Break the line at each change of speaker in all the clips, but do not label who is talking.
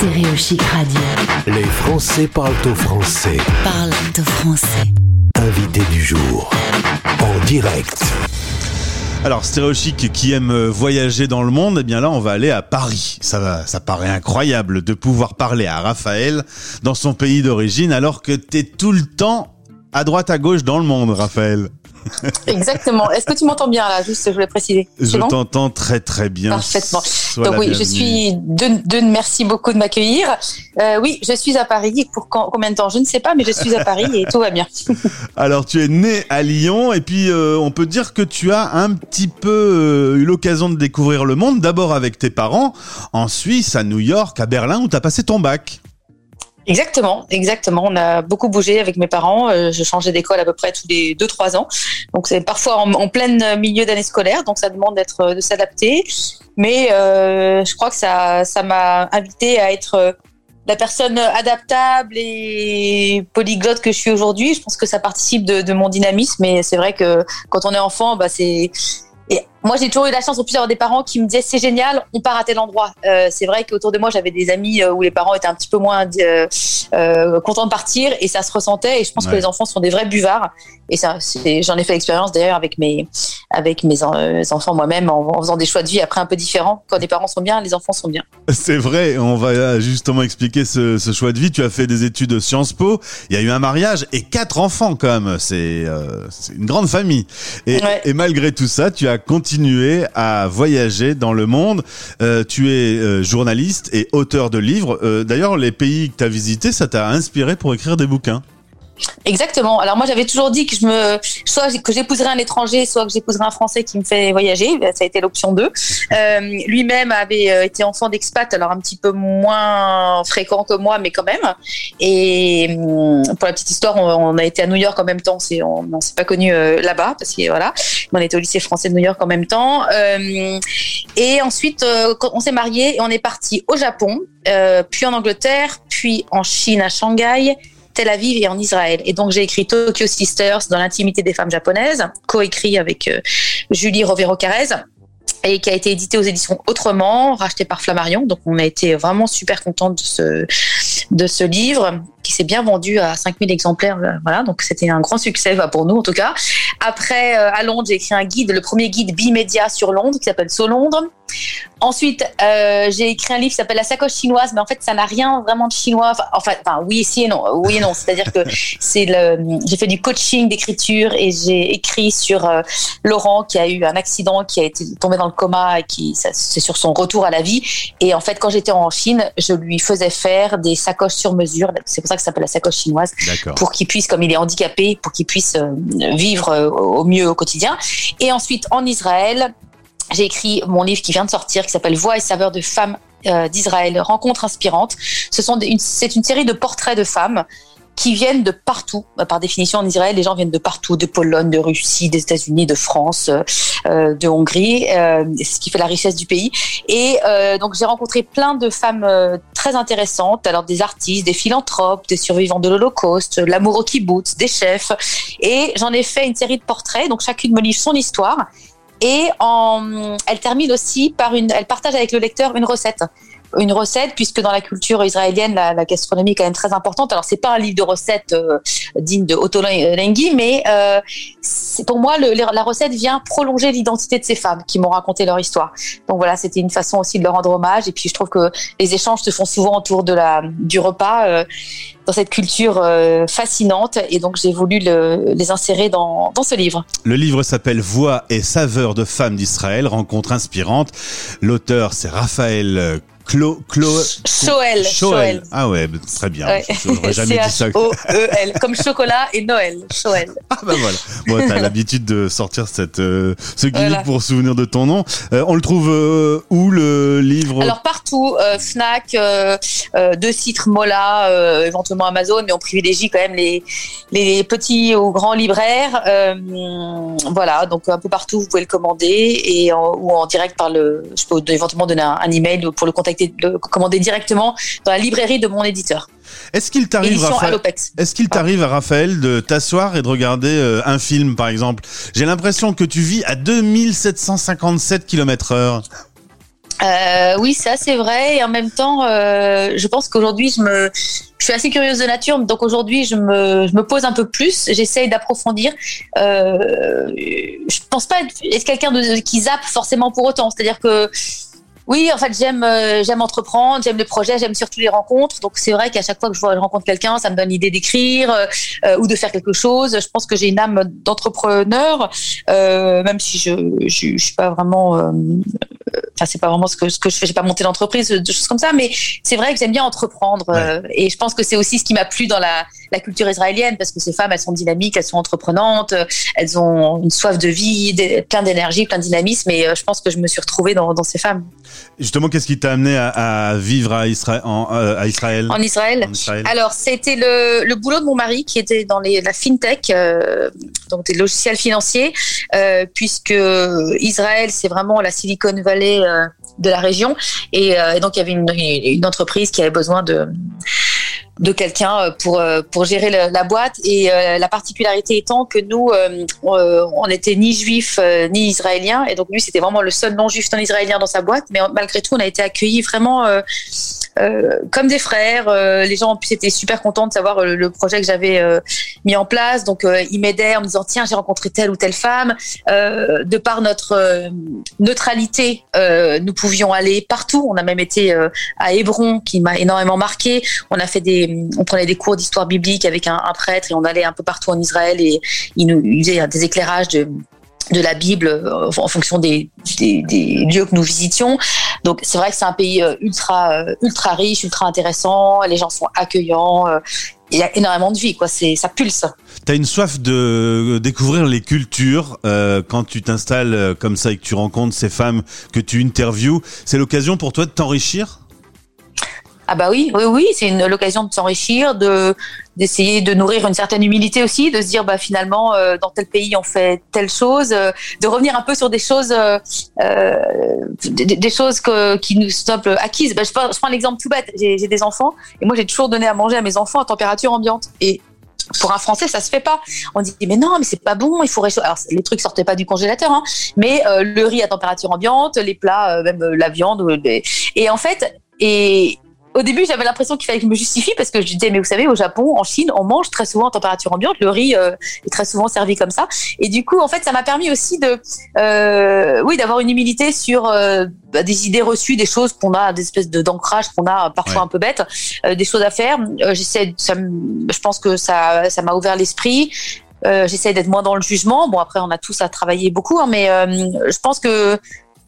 Stéréochic Radio.
Les Français parlent au français.
Parle de français.
Invité du jour. En direct.
Alors Stéréochic qui aime voyager dans le monde, eh bien là on va aller à Paris. Ça va, ça paraît incroyable de pouvoir parler à Raphaël dans son pays d'origine alors que t'es tout le temps à droite à gauche dans le monde, Raphaël.
Exactement. Est-ce que tu m'entends bien là? Juste, je voulais préciser.
Je
bon?
t'entends très très bien.
Parfaitement.
Sois
Donc oui, je suis de, de merci beaucoup de m'accueillir. Euh, oui, je suis à Paris. Pour quand- combien de temps? Je ne sais pas, mais je suis à Paris et tout va bien.
Alors tu es né à Lyon et puis euh, on peut dire que tu as un petit peu euh, eu l'occasion de découvrir le monde, d'abord avec tes parents, en Suisse, à New York, à Berlin où tu as passé ton bac.
Exactement, exactement. On a beaucoup bougé avec mes parents. Euh, je changeais d'école à peu près tous les deux trois ans. Donc c'est parfois en, en plein milieu d'année scolaire, donc ça demande d'être de s'adapter. Mais euh, je crois que ça ça m'a invité à être euh, la personne adaptable et polyglotte que je suis aujourd'hui. Je pense que ça participe de, de mon dynamisme. Et c'est vrai que quand on est enfant, bah c'est moi, j'ai toujours eu la chance en plus d'avoir des parents qui me disaient c'est génial, on part à tel endroit. Euh, c'est vrai qu'autour de moi, j'avais des amis euh, où les parents étaient un petit peu moins euh, contents de partir et ça se ressentait. Et je pense
Ouais.
que les enfants sont des vrais buvards. Et ça, j'en ai fait l'expérience d'ailleurs avec mes avec mes en- enfants moi-même en, en faisant des choix de vie après un peu différents. Quand les parents sont bien, les enfants sont bien.
C'est vrai, on va justement expliquer ce, ce choix de vie. Tu as fait des études de Sciences Po, il y a eu un mariage et quatre enfants quand même. C'est euh, une grande famille. Et,
Ouais.
et malgré tout ça, tu as continué à voyager dans le monde. Euh, tu es euh, journaliste et auteur de livres. Euh, D'ailleurs, les pays que tu as visités, ça t'a inspiré pour écrire des bouquins.
Exactement. Alors moi j'avais toujours dit que je me soit que j'épouserais un étranger, soit que j'épouserais un Français qui me fait voyager. Ça a été l'option 2. Euh, Lui-même avait euh, été enfant d'expat, alors un petit peu moins fréquent que moi, mais quand même. Et hum, pour la petite histoire, on, a été à New York en même temps. On, on s'est pas connu là-bas parce que voilà, on était au lycée français de New York en même temps. Euh, et ensuite, euh, on s'est mariés et on est parti au Japon, euh, puis en Angleterre, puis en Chine à Shanghai. Tel Aviv et en Israël. Et donc j'ai écrit Tokyo Sisters dans l'intimité des femmes japonaises, coécrit avec euh, Julie Rovero Carrez et qui a été édité aux éditions Autrement, racheté par Flammarion. Donc on a été vraiment super contente de ce de ce livre qui s'est bien vendu à 5000 exemplaires. euh, Voilà, donc c'était un grand succès bah, pour nous en tout cas. Après, euh, à Londres, j'ai écrit un guide, le premier guide bimédia sur Londres qui s'appelle So Londres. Ensuite, euh, j'ai écrit un livre qui s'appelle La sacoche chinoise, mais en fait, ça n'a rien vraiment de chinois. Enfin, oui, si et non. Oui et non. C'est-à-dire que c'est le, j'ai fait du coaching d'écriture et j'ai écrit sur euh, Laurent qui a eu un accident, qui a été tombé dans le coma et qui, c'est sur son retour à la vie. Et en fait, quand j'étais en Chine, je lui faisais faire des sacoches sur mesure. C'est pour ça que ça s'appelle la sacoche chinoise
D'accord.
pour qu'il puisse, comme il est handicapé, pour qu'il puisse euh, vivre euh, au mieux au quotidien. Et ensuite, en Israël, j'ai écrit mon livre qui vient de sortir, qui s'appelle Voix et saveurs de femmes euh, d'Israël, rencontres inspirantes. Ce sont une, c'est une série de portraits de femmes qui viennent de partout. Bah, Par définition, en Israël, les gens viennent de partout, de Pologne, de Russie, des États-Unis, de France, euh, euh, de Hongrie, euh, ce qui fait la richesse du pays. Et euh, donc, j'ai rencontré plein de femmes euh, très intéressantes, alors des artistes, des philanthropes, des survivants de l'Holocauste, l'amour au kibbutz, des chefs. Et j'en ai fait une série de portraits, donc chacune me livre son histoire. Et en, elle termine aussi par une, elle partage avec le lecteur une recette. Une recette, puisque dans la culture israélienne, la, gastronomie est quand même très importante. Alors, c'est pas un livre de recettes euh, digne de Otto Lengi, mais euh, pour moi, la recette vient prolonger l'identité de ces femmes qui m'ont raconté leur histoire. Donc voilà, c'était une façon aussi de leur rendre hommage. Et puis, je trouve que les échanges se font souvent autour de la, du repas. euh, dans cette culture euh, fascinante et donc j'ai voulu le- les insérer dans, dans ce livre.
Le livre s'appelle Voix et saveurs de femmes d'Israël, rencontre inspirante. L'auteur, c'est Raphaël euh, Clo, Clo,
Choël.
Ah ouais, très bien.
Ouais.
J'aurais jamais dit ça.
C-H-O-E-L, comme chocolat et Noël, Choël.
Ah bah voilà. Bon, t'as l'habitude de sortir cette, euh, ce guide
Voilà.
pour souvenir de ton nom. Euh, on le trouve euh, où le livre?
Alors euh, Fnac, euh, euh, deux sites Mola, éventuellement Amazon, mais on privilégie quand même les, les petits ou grands libraires. Voilà, donc un peu partout, vous pouvez le commander et en- ou en direct par le. Je peux éventuellement donner un, un email pour le contacter, le commander directement dans la librairie de mon éditeur.
Est-ce qu'il t'arrive, Raphaël, est-ce qu'il t'arrive à Raphaël de t'asseoir et de regarder un film, par exemple? J'ai l'impression que tu vis à 2757 km heure.
Euh, oui, ça c'est vrai. Et en même temps, euh, je pense qu'aujourd'hui, je me, je suis assez curieuse de nature, donc aujourd'hui, je me, je me pose un peu plus. J'essaye d'approfondir. Euh, je pense pas être, quelqu'un qui zappe forcément pour autant. C'est-à-dire que oui, en fait, j'aime euh, j'aime entreprendre, j'aime les projets, j'aime surtout les rencontres. Donc c'est vrai qu'à chaque fois que je, rencontre quelqu'un, ça me donne l'idée d'écrire euh, euh, ou de faire quelque chose. Je pense que j'ai une âme d'entrepreneur, euh, même si je, je suis pas vraiment. Enfin, c'est pas vraiment ce que ce que je fais. J'ai pas monté d'entreprise, de choses comme ça. Mais c'est vrai que j'aime bien entreprendre. euh, et je pense que c'est aussi ce qui m'a plu dans la la culture israélienne parce que ces femmes, elles sont dynamiques, elles sont entreprenantes, elles ont une soif de vie, plein d'énergie, plein de dynamisme. Et euh, je pense que je me suis retrouvée dans, dans ces femmes.
Justement, qu'est-ce qui t'a amené à, à vivre à, Isra- en- euh, à Israël?
En Israël.
En Israël.
Alors, c'était le, le boulot de mon mari qui était dans les, la fintech, euh, donc des logiciels financiers, euh, puisque Israël, c'est vraiment la Silicon Valley de la région. Et, et donc, il y avait une, une entreprise qui avait besoin de de quelqu'un euh, pour euh, pour gérer la boîte. Et euh, la particularité étant que nous on, n'était ni juifs ni israéliens. Et donc lui c'était vraiment le seul non juif non israélien dans sa boîte. Mais malgré tout on a été accueillis vraiment comme des frères. Euh, les gens en plus étaient super contents de savoir euh, le, projet que j'avais euh, mis en place. Donc euh, ils m'aidaient en me disant tiens j'ai rencontré telle ou telle femme. Euh, de par notre euh, neutralité, euh, nous pouvions aller partout. On a même été euh, à Hébron qui m'a énormément marqué. On a fait des, on prenait des cours d'histoire biblique avec un, un prêtre et on allait un peu partout en Israël et il nous il faisait des éclairages de de la Bible euh, en fonction des, des, des lieux que nous visitions. Donc c'est vrai que c'est un pays euh, ultra euh, ultra riche, ultra intéressant. Les gens sont accueillants. Il y a énormément de vie, quoi. C'est ça pulse.
T'as une soif de découvrir les cultures euh, quand tu t'installes comme ça et que tu rencontres ces femmes que tu interviews. C'est l'occasion pour toi de t'enrichir?
Ah bah oui, oui, oui, c'est une l'occasion de s'enrichir, de d'essayer de nourrir une certaine humilité aussi, de se dire bah finalement euh, dans tel pays on fait telle chose, euh, de revenir un peu sur des choses, euh, des, choses que, qui nous peu acquises. Bah, je prends, je prends l'exemple tout bête. J'ai des enfants et moi j'ai toujours donné à manger à mes enfants à température ambiante et pour un Français, ça se fait pas. On dit mais non, mais c'est pas bon, il faut réchauffer. Alors les trucs sortaient pas du congélateur, hein, mais le riz à température ambiante, les plats, même la viande. Et en fait, et au début, j'avais l'impression qu'il fallait que je me justifie parce que je disais, mais vous savez, au Japon, en Chine, on mange très souvent en température ambiante. Le riz euh, est très souvent servi comme ça. Et du coup, en fait, ça m'a permis aussi de, euh, oui, d'avoir une humilité sur euh, bah, des idées reçues, des choses qu'on a, des espèces de d'ancrage qu'on a parfois
Ouais.
un peu bêtes, des choses à faire. J'essaie, je pense que ça, ça m'a ouvert l'esprit. J'essaie d'être moins dans le jugement. Bon, après, on a tous à travailler beaucoup, hein, mais je pense que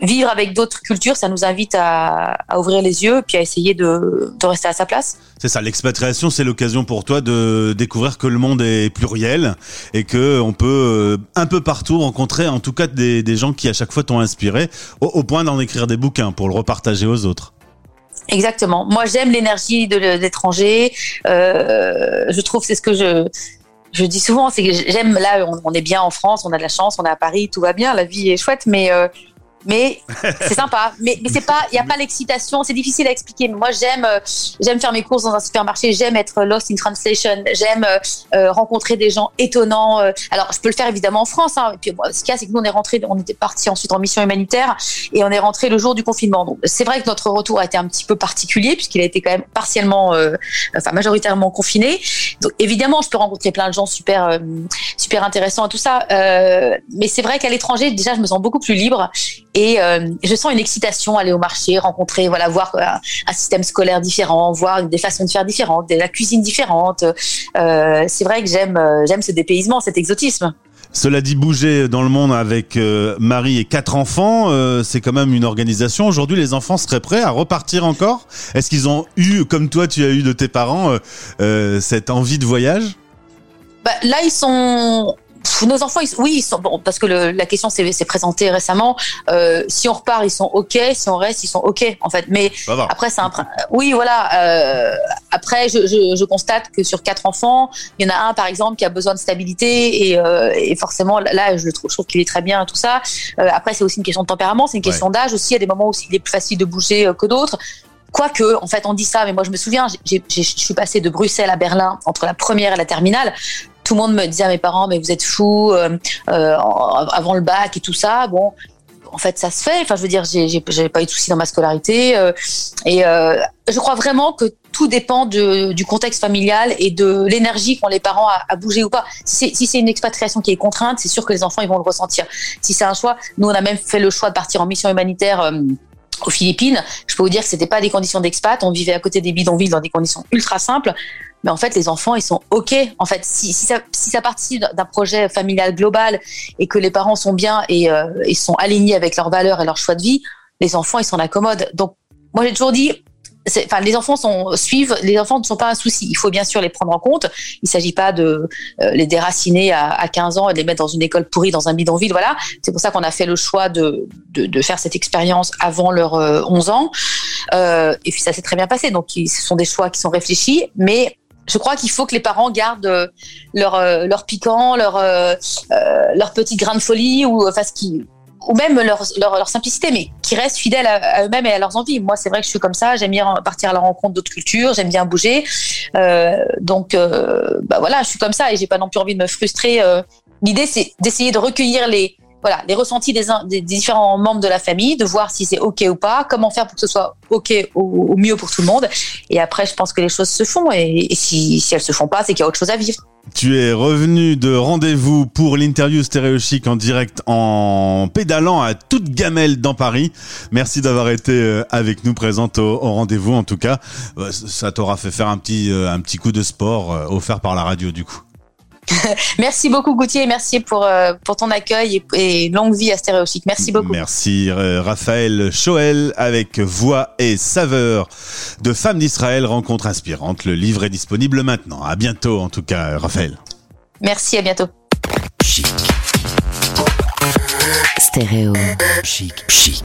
vivre avec d'autres cultures, ça nous invite à, à ouvrir les yeux, puis à essayer de, de rester à sa place.
C'est ça, l'expatriation, c'est l'occasion pour toi de découvrir que le monde est pluriel et que on peut euh, un peu partout rencontrer, en tout cas, des, des gens qui à chaque fois t'ont inspiré, au, au point d'en écrire des bouquins pour le repartager aux autres.
Exactement. Moi, j'aime l'énergie de l'étranger. Euh, je trouve, c'est ce que je, je dis souvent, c'est que j'aime, là, on, on est bien en France, on a de la chance, on est à Paris, tout va bien, la vie est chouette, mais, euh, mais c'est sympa. Mais, mais c'est pas, il n'y a pas l'excitation, c'est difficile à expliquer. Mais moi, j'aime, euh, j'aime faire mes courses dans un supermarché, j'aime être lost in translation, j'aime euh, euh, rencontrer des gens étonnants. euh. Alors, je peux le faire évidemment en France. Hein. Et puis, moi, ce qu'il y a, c'est que nous, on est rentré, on était parti ensuite en mission humanitaire et on est rentré le jour du confinement. Donc, c'est vrai que notre retour a été un petit peu particulier puisqu'il a été quand même partiellement, euh, enfin majoritairement confiné. Donc, évidemment, je peux rencontrer plein de gens super, euh, super intéressants et tout ça. Mais c'est vrai qu'à l'étranger, déjà, je me sens beaucoup plus libre et euh, je sens une excitation à aller au marché, rencontrer, voilà, voir euh, un système scolaire différent, voir des façons de faire différentes, de la cuisine différente. Euh, c'est vrai que j'aime, j'aime ce dépaysement, cet exotisme.
Cela dit, bouger dans le monde avec euh, Marie et quatre enfants, euh, c'est quand même une organisation. Aujourd'hui, les enfants seraient prêts à repartir encore? Est-ce qu'ils ont eu, comme toi, tu as eu de tes parents, euh, cette envie de voyage?
Bah, là, ils sont. Nos enfants, ils- oui, ils sont bon parce que le- la question s'est présentée récemment. Euh, si on repart, ils sont ok. Si on reste, ils sont ok en fait. Mais après, c'est un. prin- Oui, voilà. euh, après, je, je, je constate que sur quatre enfants, il y en a un par exemple qui a besoin de stabilité et, euh, et forcément là, je le trouve, je trouve qu'il est très bien tout ça. Après, c'est aussi une question de tempérament, c'est une question d'âge aussi. Il y a des moments où il est plus facile de bouger que d'autres. Quoique, en fait, on dit ça, mais moi je me souviens, je suis passée de Bruxelles à Berlin entre la première et la terminale. Tout le monde me disait à mes parents, mais vous êtes fous, euh, euh, avant le bac et tout ça. Bon, en fait, ça se fait. Enfin, je veux dire, j'ai, pas eu de soucis dans ma scolarité. Euh, et euh, je crois vraiment que tout dépend de, du contexte familial et de l'énergie qu'ont les parents à, bouger ou pas. Si c'est, une expatriation qui est contrainte, c'est sûr que les enfants ils vont le ressentir. Si c'est un choix, nous on a même fait le choix de partir en mission humanitaire. Euh, aux Philippines, je peux vous dire que c'était pas des conditions d'expat. On vivait à côté des bidonvilles dans des conditions ultra simples mais en fait les enfants ils sont ok en fait si, si ça si ça partit d'un projet familial global et que les parents sont bien et euh, ils sont alignés avec leurs valeurs et leurs choix de vie les enfants ils s'en accommodent donc moi j'ai toujours dit Enfin, les enfants sont, suivent, les enfants ne sont pas un souci. Il faut bien sûr les prendre en compte. Il ne s'agit pas de euh, les déraciner à, à, 15 ans et de les mettre dans une école pourrie, dans un bidonville. Voilà. C'est pour ça qu'on a fait le choix de, de, de faire cette expérience avant leurs 11 euh, ans. Euh, et puis ça s'est très bien passé. Donc, ce sont des choix qui sont réfléchis. Mais je crois qu'il faut que les parents gardent euh, leur euh, leur piquant, leur euh, leur petit grain de folie ou enfin ce qui ou même leur, leur, simplicité, mais qui restent fidèles à, eux-mêmes et à leurs envies. Moi, c'est vrai que je suis comme ça. J'aime bien partir à la rencontre d'autres cultures. J'aime bien bouger. Donc, bah voilà, je suis comme ça et j'ai pas non plus envie de me frustrer. L'idée, c'est d'essayer de recueillir les voilà, les ressentis des, différents membres de la famille, de voir si c'est OK ou pas, comment faire pour que ce soit OK au, mieux pour tout le monde. Et après, je pense que les choses se font. Et, si, si elles se font pas, c'est qu'il y a autre chose à vivre.
Tu es revenu de rendez-vous pour l'interview stéréochique en direct en pédalant à toute gamelle dans Paris. Merci d'avoir été euh, avec nous présente au, rendez-vous en tout cas. Euh, ça t'aura fait faire un petit, euh, un petit coup de sport offert par la radio du coup.
merci beaucoup Gauthier, merci pour, euh, pour ton accueil et, longue vie à Stéréochic. Merci beaucoup.
Merci euh, Raphaël Choël avec Voix et Saveur de Femmes d'Israël, rencontre inspirante. Le livre est disponible maintenant. À bientôt en tout cas Raphaël.
Merci, à bientôt. Chic. Stéréo. Chic. Chic.